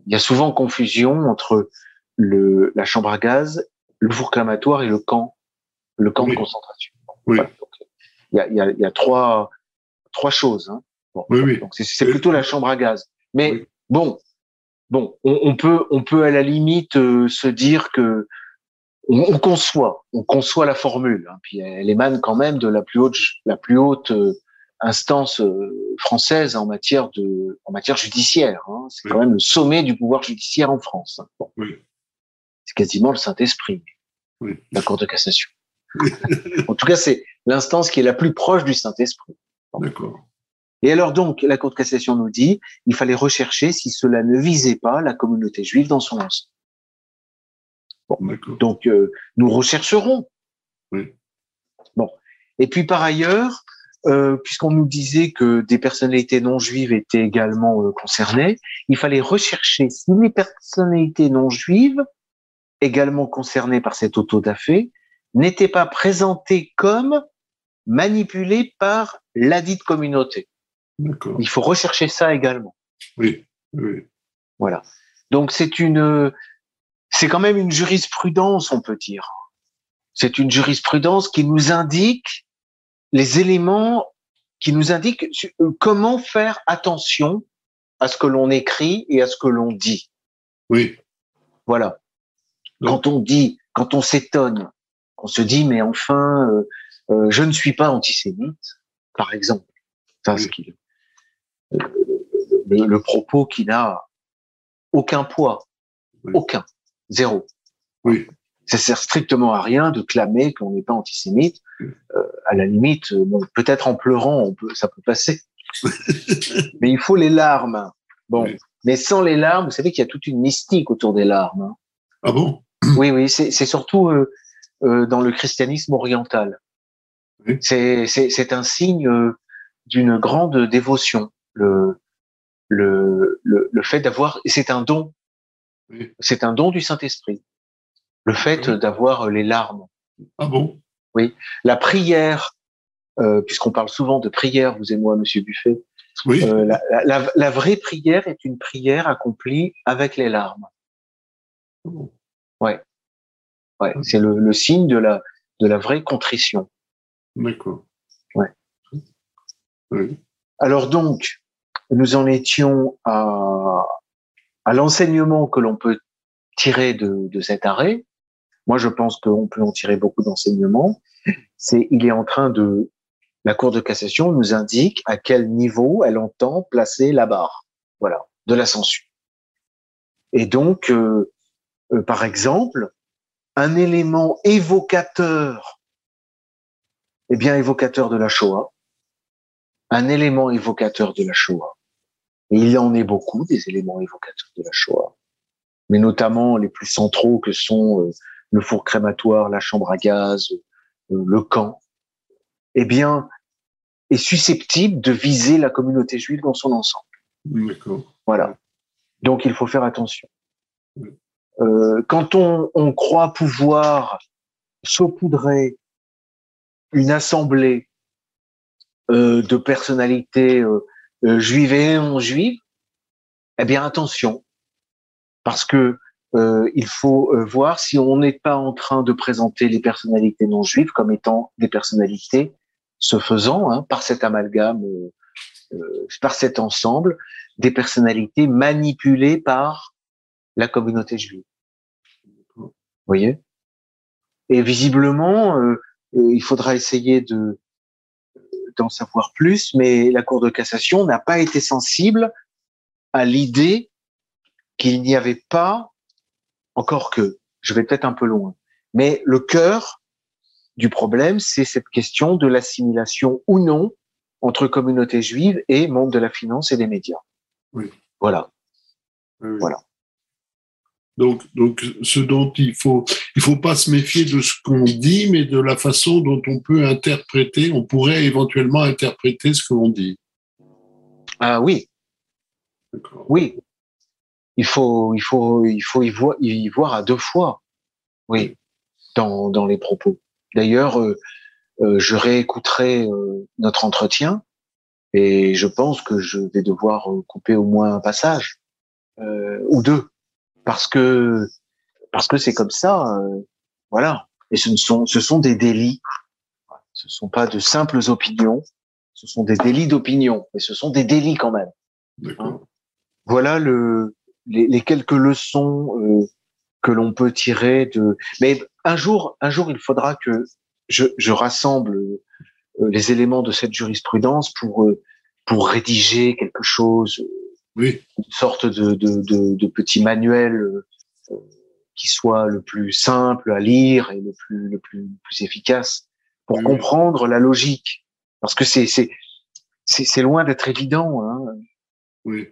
Il y a souvent confusion entre le, la chambre à gaz, le four crématoire et le camp, le camp Oui. de concentration. Oui. Voilà. Donc, il y a, il y a, il y a trois, trois choses. Hein. Bon, Oui, oui. donc c'est- plutôt la chambre à gaz. Mais bon, bon, on, on peut, on peut à la limite euh, se dire que on, on conçoit, on conçoit la formule. Hein, puis elle émane quand même de la plus haute, la plus haute euh, instance euh, française en matière de, en matière judiciaire. Hein. C'est Oui. quand même le sommet du pouvoir judiciaire en France. hein. Bon. Oui. C'est quasiment le Saint-Esprit, Oui. la Cour de cassation. en tout cas, c'est l'instance qui est la plus proche du Saint-Esprit. D'accord. Et alors donc, la Cour de cassation nous dit, il fallait rechercher si cela ne visait pas la communauté juive dans son ensemble. donc, euh, nous rechercherons. Oui. Bon. Et puis par ailleurs, euh, puisqu'on nous disait que des personnalités non juives étaient également euh, concernées, il fallait rechercher si les personnalités non juives, également concernées par cet autodafé, n'étaient pas présentées comme manipulées par la dite communauté. Il faut rechercher ça également. Oui, oui. Voilà. Donc c'est une, c'est quand même une jurisprudence, on peut dire. C'est une jurisprudence qui nous indique les éléments qui nous indiquent euh, comment faire attention à ce que l'on écrit et à ce que l'on dit. Oui. Voilà. Quand on dit, quand on s'étonne, on se dit mais enfin, euh, euh, je ne suis pas antisémite, par exemple. Qui, le, propos qui n'a aucun poids, aucun, zéro. Oui. Ça sert strictement à rien de clamer qu'on n'est pas antisémite. Euh, à la limite, euh, peut-être en pleurant, on peut, ça peut passer. mais il faut les larmes. Bon, mais sans les larmes, vous savez qu'il y a toute une mystique autour des larmes. Hein. Ah bon? Oui, oui, c'est surtout euh, euh, dans le christianisme oriental. Oui. C'est un signe euh, d'une grande dévotion le, le, le, le fait d'avoir, c'est un don, c'est un don du Saint-Esprit, le fait d'avoir les larmes. Ah bon? Oui, la prière, euh, puisqu'on parle souvent de prière, vous et moi, Monsieur Buffet, oui. Euh, la, la, la, vraie prière est une prière accomplie avec les larmes. Oh. Ouais, ouais, c'est le, le signe de la de la vraie contrition. D'accord. Ouais. Oui. Alors donc, nous en étions à, à l'enseignement que l'on peut tirer de, de, cet arrêt. Moi, je pense qu'on peut en tirer beaucoup d'enseignements. C'est, il est en train de, la Cour de cassation nous indique à quel niveau elle entend placer la barre, voilà, de la censure. Et donc, euh, euh, par exemple, un élément évocateur, eh bien évocateur de la Shoah, un élément évocateur de la Shoah. Et il y en est beaucoup des éléments évocateurs de la Shoah, mais notamment les plus centraux que sont euh, le four crématoire, la chambre à gaz, euh, le camp. Eh bien, est susceptible de viser la communauté juive dans son ensemble. D'accord. Voilà. Donc il faut faire attention. Euh, quand on, on croit pouvoir saupoudrer une assemblée de personnalités euh, euh, juives et non juives, eh bien attention, parce que euh, il faut euh, voir si on n'est pas en train de présenter les personnalités non juives comme étant des personnalités se faisant hein, par cet amalgame, par cet ensemble, des personnalités manipulées par la communauté juive. Vous voyez? Et visiblement, il faudra essayer de d'en savoir plus, mais la Cour de cassation n'a pas été sensible à l'idée qu'il n'y avait pas, encore que, je vais peut-être un peu loin, mais le cœur du problème, c'est cette question de l'assimilation ou non entre communauté juive et monde de la finance et des médias. Oui. Voilà. Oui. Voilà. Donc, donc, ce dont il faut, il faut pas se méfier de ce qu'on dit, mais de la façon dont on peut interpréter, on pourrait éventuellement interpréter ce que l'on dit. Ah oui. Oui. Il faut, il faut, il faut y voir, y voir à deux fois. Oui. Dans, dans les propos. D'ailleurs, euh, euh, je réécouterai euh, notre entretien et je pense que je vais devoir couper au moins un passage ou deux parce que parce que c'est comme ça, euh, voilà. Et ce ne sont ce sont des délits. Ce ne sont pas de simples opinions. Ce sont des délits d'opinion, mais ce sont des délits quand même. Hein voilà le les, les quelques leçons euh, que l'on peut tirer de. Mais un jour, un jour, il faudra que je, je rassemble euh, les éléments de cette jurisprudence pour euh, pour rédiger quelque chose oui. une sorte de, de, de, de petit manuel euh, qui soit le plus simple à lire et le plus, le plus, le plus efficace pour Oui. comprendre la logique. Parce que c'est, c'est, c'est loin d'être évident. Hein. Oui.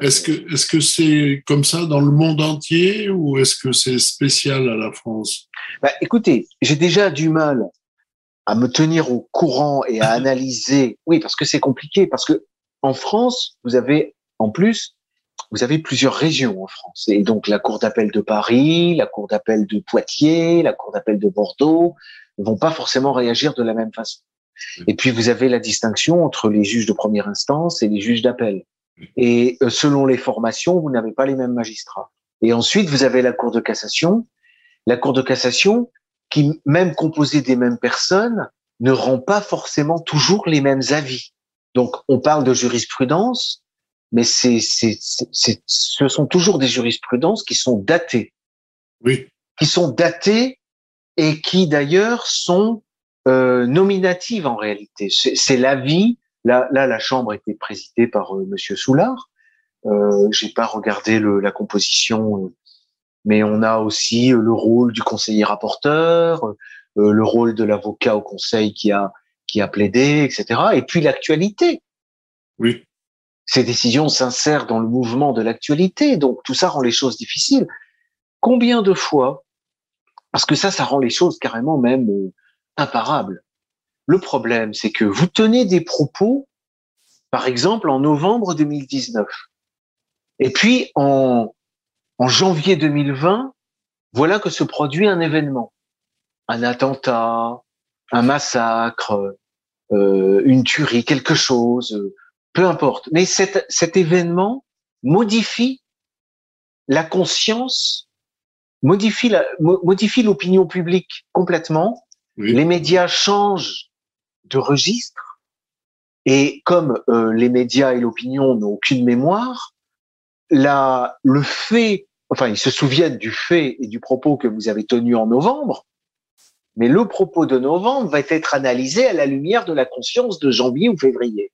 Est-ce que est-ce que c'est comme ça dans le monde entier ou est-ce que c'est spécial à la France? Bah, Écoutez, j'ai déjà du mal à me tenir au courant et à analyser. Oui, parce que c'est compliqué. Parce que en France, vous avez en plus, vous avez plusieurs régions en France. Et donc la cour d'appel de Paris, la cour d'appel de Poitiers, la cour d'appel de Bordeaux ne vont pas forcément réagir de la même façon. Et puis vous avez la distinction entre les juges de première instance et les juges d'appel. Et euh, selon les formations, vous n'avez pas les mêmes magistrats. Et ensuite, vous avez la Cour de cassation. La Cour de cassation, qui, même composée des mêmes personnes, ne rend pas forcément toujours les mêmes avis. Donc, on parle de jurisprudence, mais c'est, c'est, c'est, ce sont toujours des jurisprudences qui sont datées. Oui. Qui sont datées et qui d'ailleurs sont euh, nominatives en réalité. C'est, c'est l'avis Là, là, la chambre était présidée par euh, Monsieur Soulard. Euh, J'ai pas regardé le, la composition, euh, mais on a aussi euh, le rôle du conseiller rapporteur, le rôle de l'avocat au conseil qui a qui a plaidé, etc. Et puis l'actualité. Oui. Ces décisions s'insèrent dans le mouvement de l'actualité, donc tout ça rend les choses difficiles. Combien de fois, parce que ça, ça rend les choses carrément même imparables. Le problème, c'est que vous tenez des propos, par exemple, en novembre 2019. Et puis, en, en janvier 2020, voilà que se produit un événement. Un attentat, un massacre, euh, une tuerie, quelque chose, peu importe. Mais cet, cet événement modifie la conscience, modifie la, modifie l'opinion publique complètement. Les médias changent de registre. Et comme euh, les médias et l'opinion n'ont aucune mémoire, la, le fait, enfin, ils se souviennent du fait et du propos que vous avez tenu en novembre, mais le propos de novembre va être analysé à la lumière de la conscience de janvier ou février.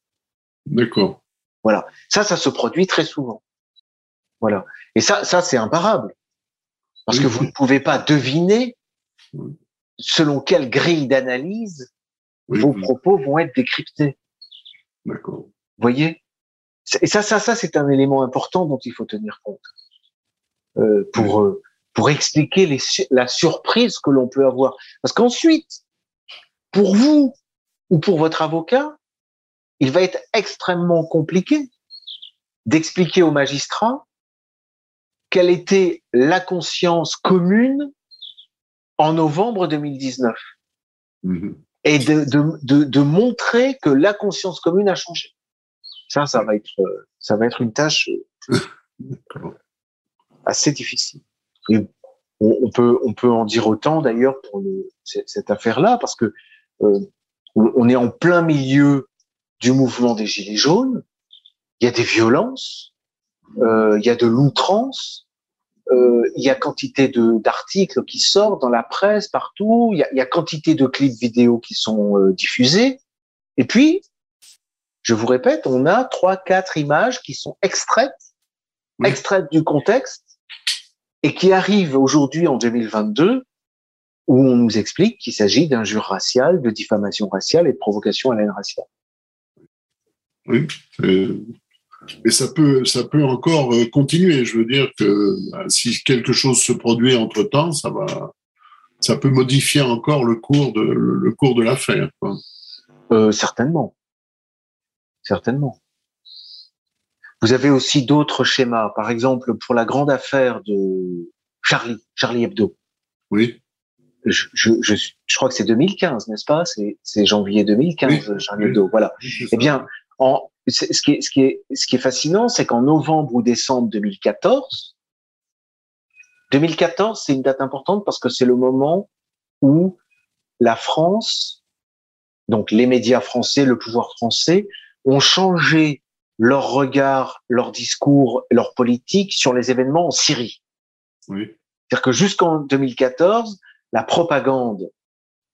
D'accord. Voilà. Ça, ça se produit très souvent. Voilà. Et ça, ça, c'est imparable. Parce que vous ne pouvez pas deviner selon quelle grille d'analyse vos propos vont être décryptés. D'accord. Voyez? Et ça, ça, ça, c'est un élément important dont il faut tenir compte euh, pour euh, pour expliquer les, la surprise que l'on peut avoir. Parce qu'ensuite, pour vous ou pour votre avocat, il va être extrêmement compliqué d'expliquer au magistrat quelle était la conscience commune en novembre 2019 et de, de, de, montrer que la conscience commune a changé. Ça, ça va être, ça va être une tâche assez difficile. On, peut, on peut en dire autant d'ailleurs pour cette affaire-là, parce que euh, on est en plein milieu du mouvement des Gilets jaunes. Il y a des violences, euh, il y a de l'outrance, euh, il y a quantité de d'articles qui sortent dans la presse partout, il y a, y a quantité de clips vidéo qui sont euh, diffusés, et puis, je vous répète, on a trois, quatre images qui sont extraites, extraites du contexte, et qui arrivent aujourd'hui en 2022, où on nous explique qu'il s'agit d'injures raciales, de diffamation raciale et de provocation à la haine raciale. Oui, et ça peut, ça peut encore euh, continuer. Je veux dire que bah, si quelque chose se produit entre temps, ça va, ça peut modifier encore le cours de, le cours de l'affaire. Euh, certainement, certainement. Vous avez aussi d'autres schémas. Par exemple, pour la grande affaire de Charlie, Charlie Hebdo. Oui. Je, je, je, crois que c'est 2015, n'est-ce pas? C'est janvier 2015, Charlie Hebdo. Voilà. eh bien, en, ce qui est, ce qui est, ce qui est fascinant, c'est qu'en novembre ou décembre 2014, 2014, c'est une date importante parce que c'est le moment où la France, donc les médias français, le pouvoir français, ont changé leur regard, leur discours, leur politique sur les événements en Syrie. Oui. C'est-à-dire que jusqu'en 2014, la propagande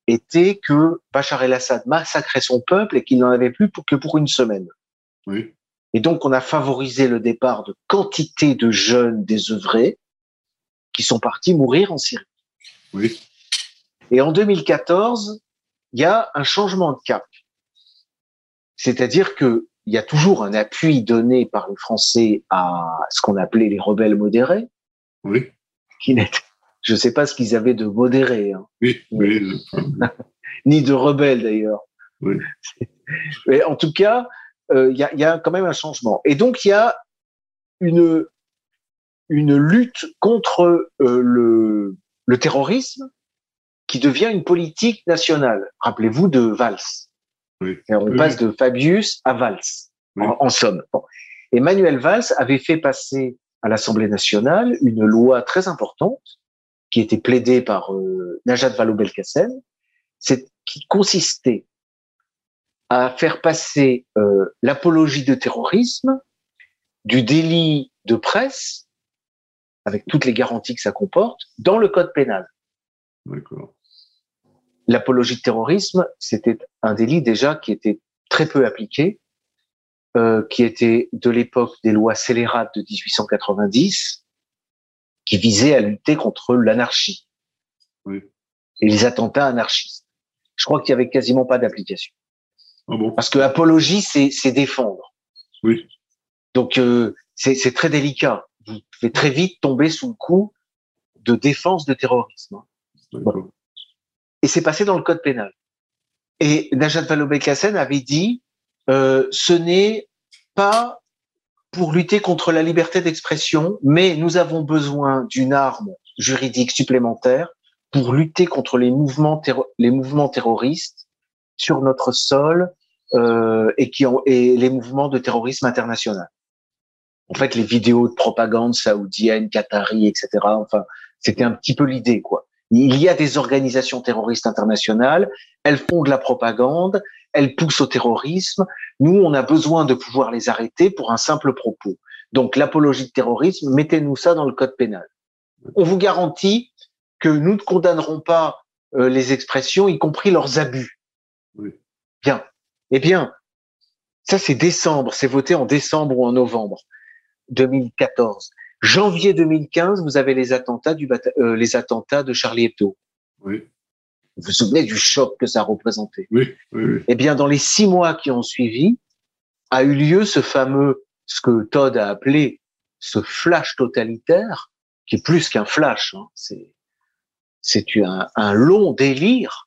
était que Bachar el-Assad massacrait son peuple et qu'il n'en avait plus que pour une semaine. Oui. Et donc, on a favorisé le départ de quantité de jeunes désœuvrés qui sont partis mourir en Syrie. Oui. Et en 2014, il y a un changement de cap. C'est-à-dire que il y a toujours un appui donné par les Français à ce qu'on appelait les rebelles modérés. Oui. Qui je ne sais pas ce qu'ils avaient de modérés. Hein. Oui, oui. Ni de rebelles d'ailleurs. Oui. Mais en tout cas, euh, il y, a, y, a, quand même un changement. Et donc il y a une une lutte contre euh, le, le terrorisme qui devient une politique nationale. Rappelez-vous de Valls. Oui. on passe de Fabius à Valls, en, en, somme. Bon. Emmanuel Valls avait fait passer à l'Assemblée nationale une loi très importante qui était plaidée par euh, Najat Vallaud-Belkacem, qui consistait à faire passer euh, l'apologie de terrorisme du délit de presse, avec toutes les garanties que ça comporte, dans le code pénal. D'accord. L'apologie de terrorisme, c'était un délit déjà qui était très peu appliqué, euh, qui était de l'époque des lois scélérates de 1890, qui visait à lutter contre l'anarchie oui. et les attentats anarchistes. Je crois qu'il y avait quasiment pas d'application. Ah bon? Parce que apologie, c'est défendre. Oui. Donc euh, c'est très délicat. Vous pouvez très vite tomber sous le coup de défense de terrorisme. Voilà. Et c'est passé dans le code pénal. Et Najat Vallaud-Belkacem avait dit, euh, ce n'est pas pour lutter contre la liberté d'expression, mais nous avons besoin d'une arme juridique supplémentaire pour lutter contre les mouvements, terroristes sur notre sol euh, et, qui ont, et les mouvements de terrorisme international. En fait, les vidéos de propagande saoudienne, qatari, etc. Enfin, c'était un petit peu l'idée, quoi. Il y a des organisations terroristes internationales, elles font de la propagande, elles poussent au terrorisme. Nous, on a besoin de pouvoir les arrêter pour un simple propos. Donc, l'apologie de terrorisme, mettez-nous ça dans le code pénal. On vous garantit que nous ne condamnerons pas euh, les expressions, y compris leurs abus. Oui. Bien. Eh bien, ça c'est décembre, c'est voté en décembre ou en novembre 2014. Janvier 2015, vous avez les attentats du euh, les attentats de Charlie Hebdo. Oui. Vous vous souvenez du choc que ça représentait Oui, oui, oui. Eh bien, dans les six mois qui ont suivi, a eu lieu ce fameux, ce que Todd a appelé ce flash totalitaire, qui est plus qu'un flash. Hein, c'est c'est un, un long délire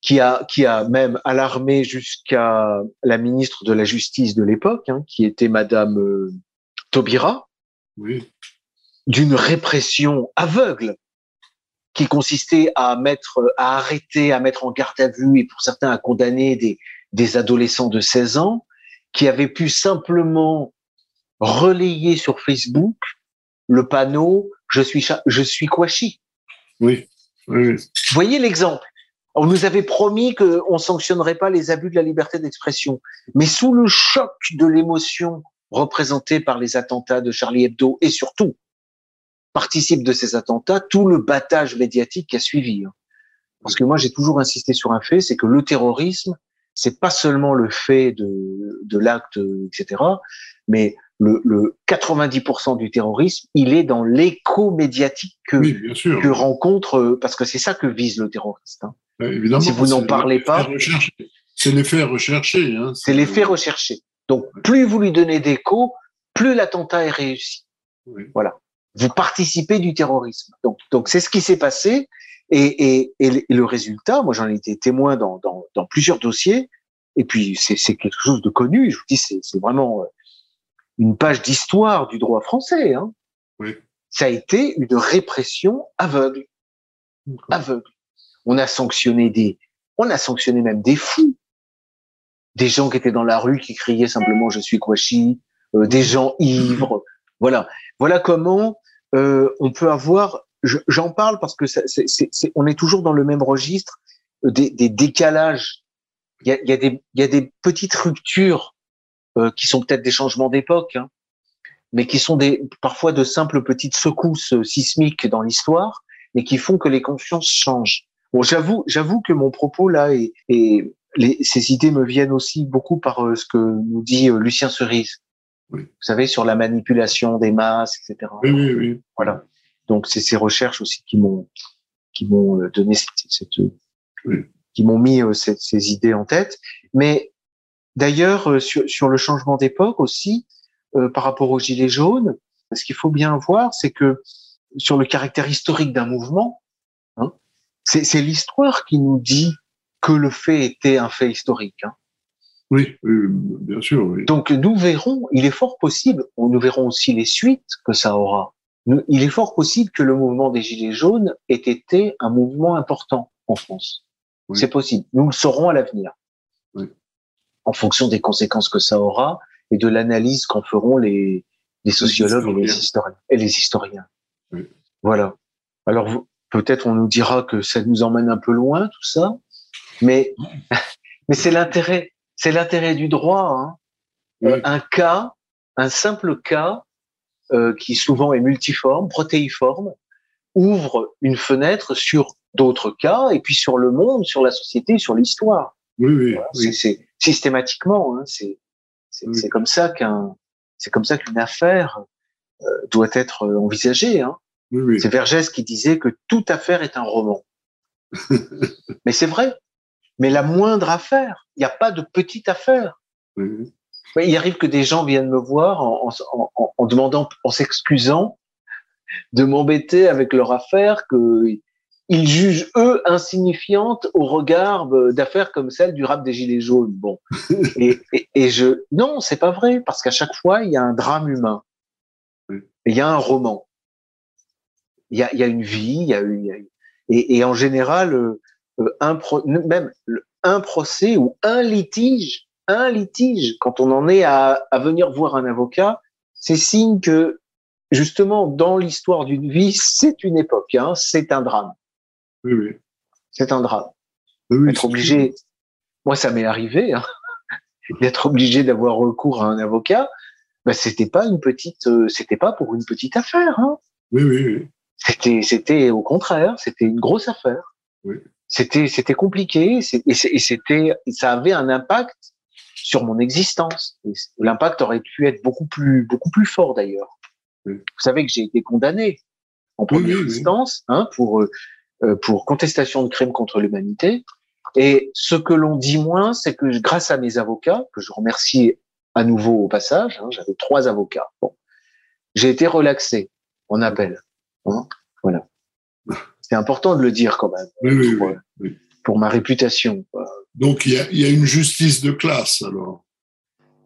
qui a qui a même alarmé jusqu'à la ministre de la Justice de l'époque, hein, qui était Madame euh, Taubira, oui. d'une répression aveugle qui consistait à mettre, à arrêter, à mettre en garde à vue et pour certains à condamner des, des adolescents de 16 ans qui avaient pu simplement relayer sur Facebook le panneau je suis je suis Kouachi. Oui. oui. Vous voyez l'exemple. On nous avait promis qu'on sanctionnerait pas les abus de la liberté d'expression, mais sous le choc de l'émotion représentée par les attentats de Charlie Hebdo et surtout participe de ces attentats tout le battage médiatique qui a suivi. hein. Parce que moi j'ai toujours insisté sur un fait, c'est que le terrorisme, c'est pas seulement le fait de, de l'acte, etc., mais le, le 90% du terrorisme, il est dans l'écho médiatique que, Oui, que rencontre, euh, parce que c'est ça que vise le terroriste. hein. Euh, Évidemment. Si vous n'en parlez pas-. C'est l'effet recherché. Hein. C'est l'effet recherché. Donc plus vous lui donnez d'écho, plus l'attentat est réussi. Oui. vous participez du terrorisme. Donc, donc c'est ce qui s'est passé. Et, et, et le- résultat, moi j'en ai été témoin dans, dans, dans plusieurs dossiers. Et puis c'est c'est quelque chose de connu. Je vous dis, c'est c'est vraiment euh, une page d'histoire du droit français. Hein. Oui. Ça a été une répression aveugle, aveugle. On a sanctionné des, on a sanctionné même des fous, des gens qui étaient dans la rue qui criaient simplement "Je suis Kouachi", euh, des gens ivres. Voilà, voilà comment euh, on peut avoir. je- J'en parle parce que ça- c'est- on est toujours dans le même registre des, des décalages. Il y a, y, a des- y a des petites ruptures euh, qui sont peut-être des changements d'époque, hein, mais qui sont des parfois de simples petites secousses euh, sismiques dans l'histoire, mais qui font que les consciences changent. Bon, j'avoue, j'avoue que mon propos là et, et les, ces idées me viennent aussi beaucoup par euh, ce que nous dit euh, Lucien Cerise. Oui. Vous savez sur la manipulation des masses, etc. Oui, oui, oui. Voilà. Donc c'est ces recherches aussi qui m'ont qui m'ont euh, donné cette, cette- Oui. qui m'ont mis cette- ces idées en tête. Mais d'ailleurs, sur, sur, le changement d'époque aussi, par rapport aux Gilets jaunes, ce qu'il faut bien voir, c'est que sur le caractère historique d'un mouvement, hein, c'est l'histoire qui nous dit que le fait était un fait historique. Hein. Oui, bien sûr. Oui. Donc nous verrons, il est fort possible, nous verrons aussi les suites que ça aura. Il est fort possible que le mouvement des Gilets jaunes ait été un mouvement important en France. C'est possible. Nous le saurons à l'avenir. Oui. En fonction des conséquences que ça aura et de l'analyse qu'en feront les, les sociologues et les historiens. Et les historiens. Voilà. Alors peut-être on nous dira que ça nous emmène un peu loin tout ça, mais mais c'est l'intérêt, c'est l'intérêt du droit. Hein. Euh, un cas, un simple cas euh, qui souvent est multiforme, protéiforme, ouvre une fenêtre sur d'autres cas et puis sur le monde, sur la société, sur l'histoire. Oui, oui. oui. C'est systématiquement, hein, c'est c'est comme ça qu'un c'est comme ça qu'une affaire euh, doit être envisagée. Hein. C'est Vergès qui disait que toute affaire est un roman. Mais c'est vrai. Mais la moindre affaire, il n'y a pas de petite affaire. Il arrive que des gens viennent me voir en, en, en, en demandant, en s'excusant de m'embêter avec leur affaire que ils jugent eux insignifiantes au regard d'affaires comme celle du rap des gilets jaunes. Bon, et, et, et je non, c'est pas vrai parce qu'à chaque fois il y a un drame humain, il y a un roman. Il y a, y a, une vie, il y a, y a et, et, en général, euh, un pro, même un procès ou un litige, un litige, quand on en est à, à venir voir un avocat, c'est signe que justement dans l'histoire d'une vie, c'est une époque, hein, c'est un drame. Oui, oui. C'est un drame. Oui, Être obligé, moi ça m'est arrivé, hein, d'être obligé d'avoir recours à un avocat. Ben, c'était pas une petite, euh, c'était pas pour une petite affaire. Hein. Oui, oui, oui. C'était, c'était au contraire, c'était une grosse affaire. Oui. C'était, c'était compliqué et c'était, ça avait un impact sur mon existence. L'impact aurait pu être beaucoup plus, beaucoup plus fort d'ailleurs. Oui. Vous savez que j'ai été condamné en première oui, instance hein, pour euh, pour contestation de crimes contre l'humanité. Et ce que l'on dit moins, c'est que grâce à mes avocats, que je remercie à nouveau au passage, hein, j'avais trois avocats. Bon, j'ai été relaxé en appel. Hein. C'est important de le dire quand même. Oui, pour, oui, pour, ma réputation. Donc il y a, y a, une justice de classe alors.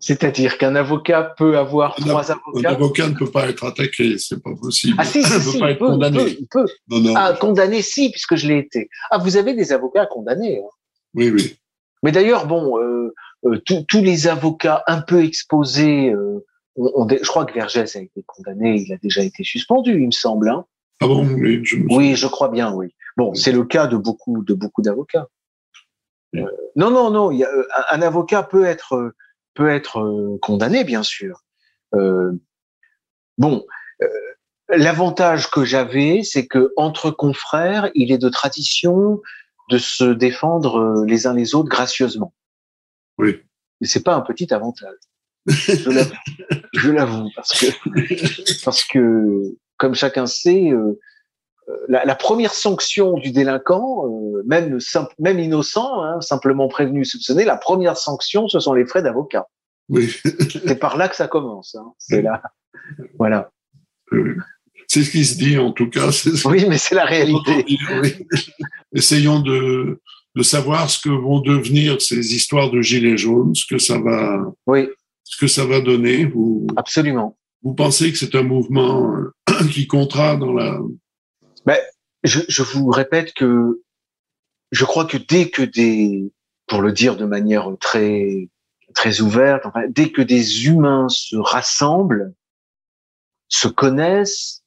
C'est-à-dire qu'un avocat peut avoir un trois avocats. Un avocat ne peut pas être attaqué, c'est pas possible. Ah si, si, il ne si, peut pas il être peut, condamné. Il peut, il peut. Non, non. Ah, condamné, si, puisque je l'ai été. Ah, vous avez des avocats condamnés. Hein. Oui, oui. Mais d'ailleurs, bon, euh, euh, tous les avocats un peu exposés, euh, on, on, je crois que Vergès a été condamné, il a déjà été suspendu, il me semble. Hein. Ah bon, oui, je, oui, je crois bien, oui. Bon, oui. c'est le cas de beaucoup, de beaucoup d'avocats. Oui. Euh, non, non, non. Y a, un, un, avocat peut être peut être euh, condamné, bien sûr. Euh, bon, euh, l'avantage que j'avais, c'est que entre confrères, il est de tradition de se défendre euh, les uns les autres gracieusement. Oui. Mais c'est pas un petit avantage. Je l'avoue, parce que parce que comme chacun sait, euh, la, la, première sanction du délinquant, euh, même simple, même innocent, hein, simplement prévenu, soupçonné, la première sanction, ce sont les frais d'avocat. Oui. c'est par là que ça commence. Hein. C'est là, voilà. C'est ce qui se dit en tout cas. Oui, mais c'est la réalité. Oui. Essayons de, de savoir ce que vont devenir ces histoires de gilets jaunes, ce que ça va, oui. ce que ça va donner. Absolument. Vous pensez que c'est un mouvement qui comptera dans la ben, je, je, vous répète que je crois que dès que des, pour le dire de manière très très ouverte, enfin, dès que des humains se rassemblent, se connaissent,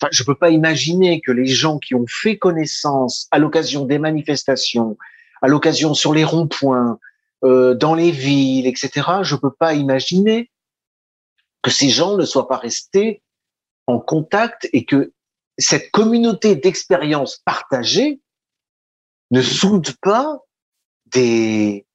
enfin, je peux pas imaginer que les gens qui ont fait connaissance à l'occasion des manifestations, à l'occasion sur les ronds-points, euh, dans les villes, etc., je peux pas imaginer que ces gens ne soient pas restés en contact et que cette communauté d'expériences partagées ne soude pas des,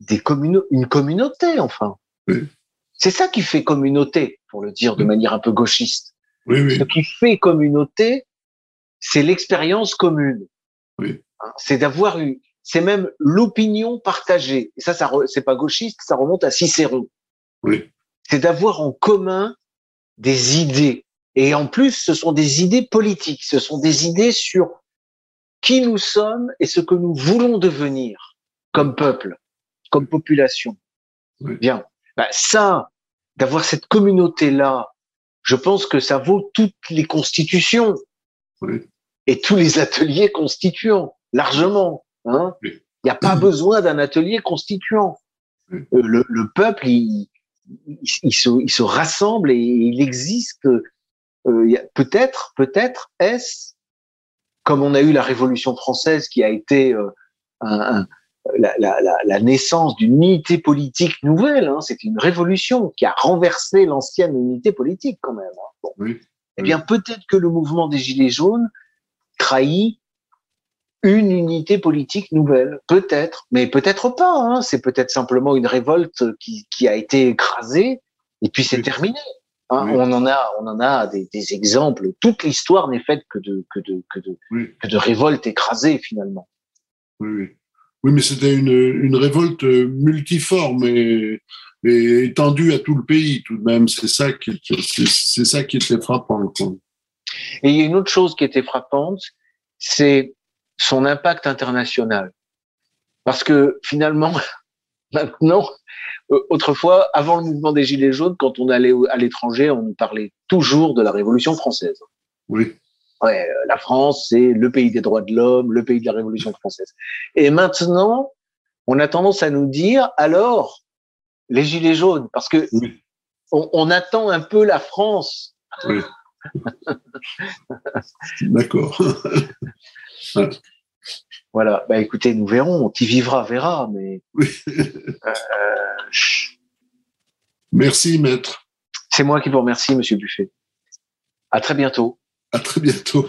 des une communauté, enfin. Oui. C'est ça qui fait communauté, pour le dire de oui. manière un peu gauchiste. Oui, oui. Ce qui fait communauté, c'est l'expérience commune. Oui. C'est d'avoir eu, c'est même l'opinion partagée. Et ça, ça c'est pas gauchiste, ça remonte à Cicéron. Oui. C'est d'avoir en commun des idées. Et en plus, ce sont des idées politiques. Ce sont des idées sur qui nous sommes et ce que nous voulons devenir comme peuple, comme population. Oui. Bien. Ben, ça, d'avoir cette communauté-là, je pense que ça vaut toutes les constitutions Oui. et tous les ateliers constituants, largement. Hein Oui. Il n'y a pas besoin d'un atelier constituant. Euh, Le, le peuple, il, il, il se, il se rassemble et il existe. euh, peut-être, peut-être, est-ce comme on a eu la Révolution française qui a été euh, un- un- la, la- la- la naissance d'une unité politique nouvelle. Hein, C'était une révolution qui a renversé l'ancienne unité politique quand même. hein. Bon. Oui. Eh bien, peut-être que le mouvement des Gilets jaunes trahit une unité politique nouvelle, peut-être, mais peut-être pas. Hein. C'est peut-être simplement une révolte qui, qui a été écrasée et puis c'est Oui. terminé. Hein. Oui. On en a, on en a des, des exemples. Toute l'histoire n'est faite que de, que de, que de, Oui. que de révoltes écrasées finalement. Oui, mais c'était une, une révolte multiforme et, et étendue à tout le pays tout de même. C'est ça qui, était- c'est ça qui était frappant. Et il y a une autre chose qui était frappante, c'est son impact international. Parce que finalement, maintenant, euh, autrefois, avant le mouvement des Gilets jaunes, quand on allait à l'étranger, on nous parlait toujours de la Révolution française. Oui, Ouais, euh, la France, c'est le pays des droits de l'homme, le pays de la Révolution française. Et maintenant, on a tendance à nous dire, alors, les Gilets jaunes, parce que Oui. on, on attend un peu la France. oui. D'accord. Voilà, bah écoutez, nous verrons, qui vivra verra, mais Oui. euh, chut. Merci, maître. c'est moi qui vous remercie, Monsieur Buffet. À très bientôt. À très bientôt.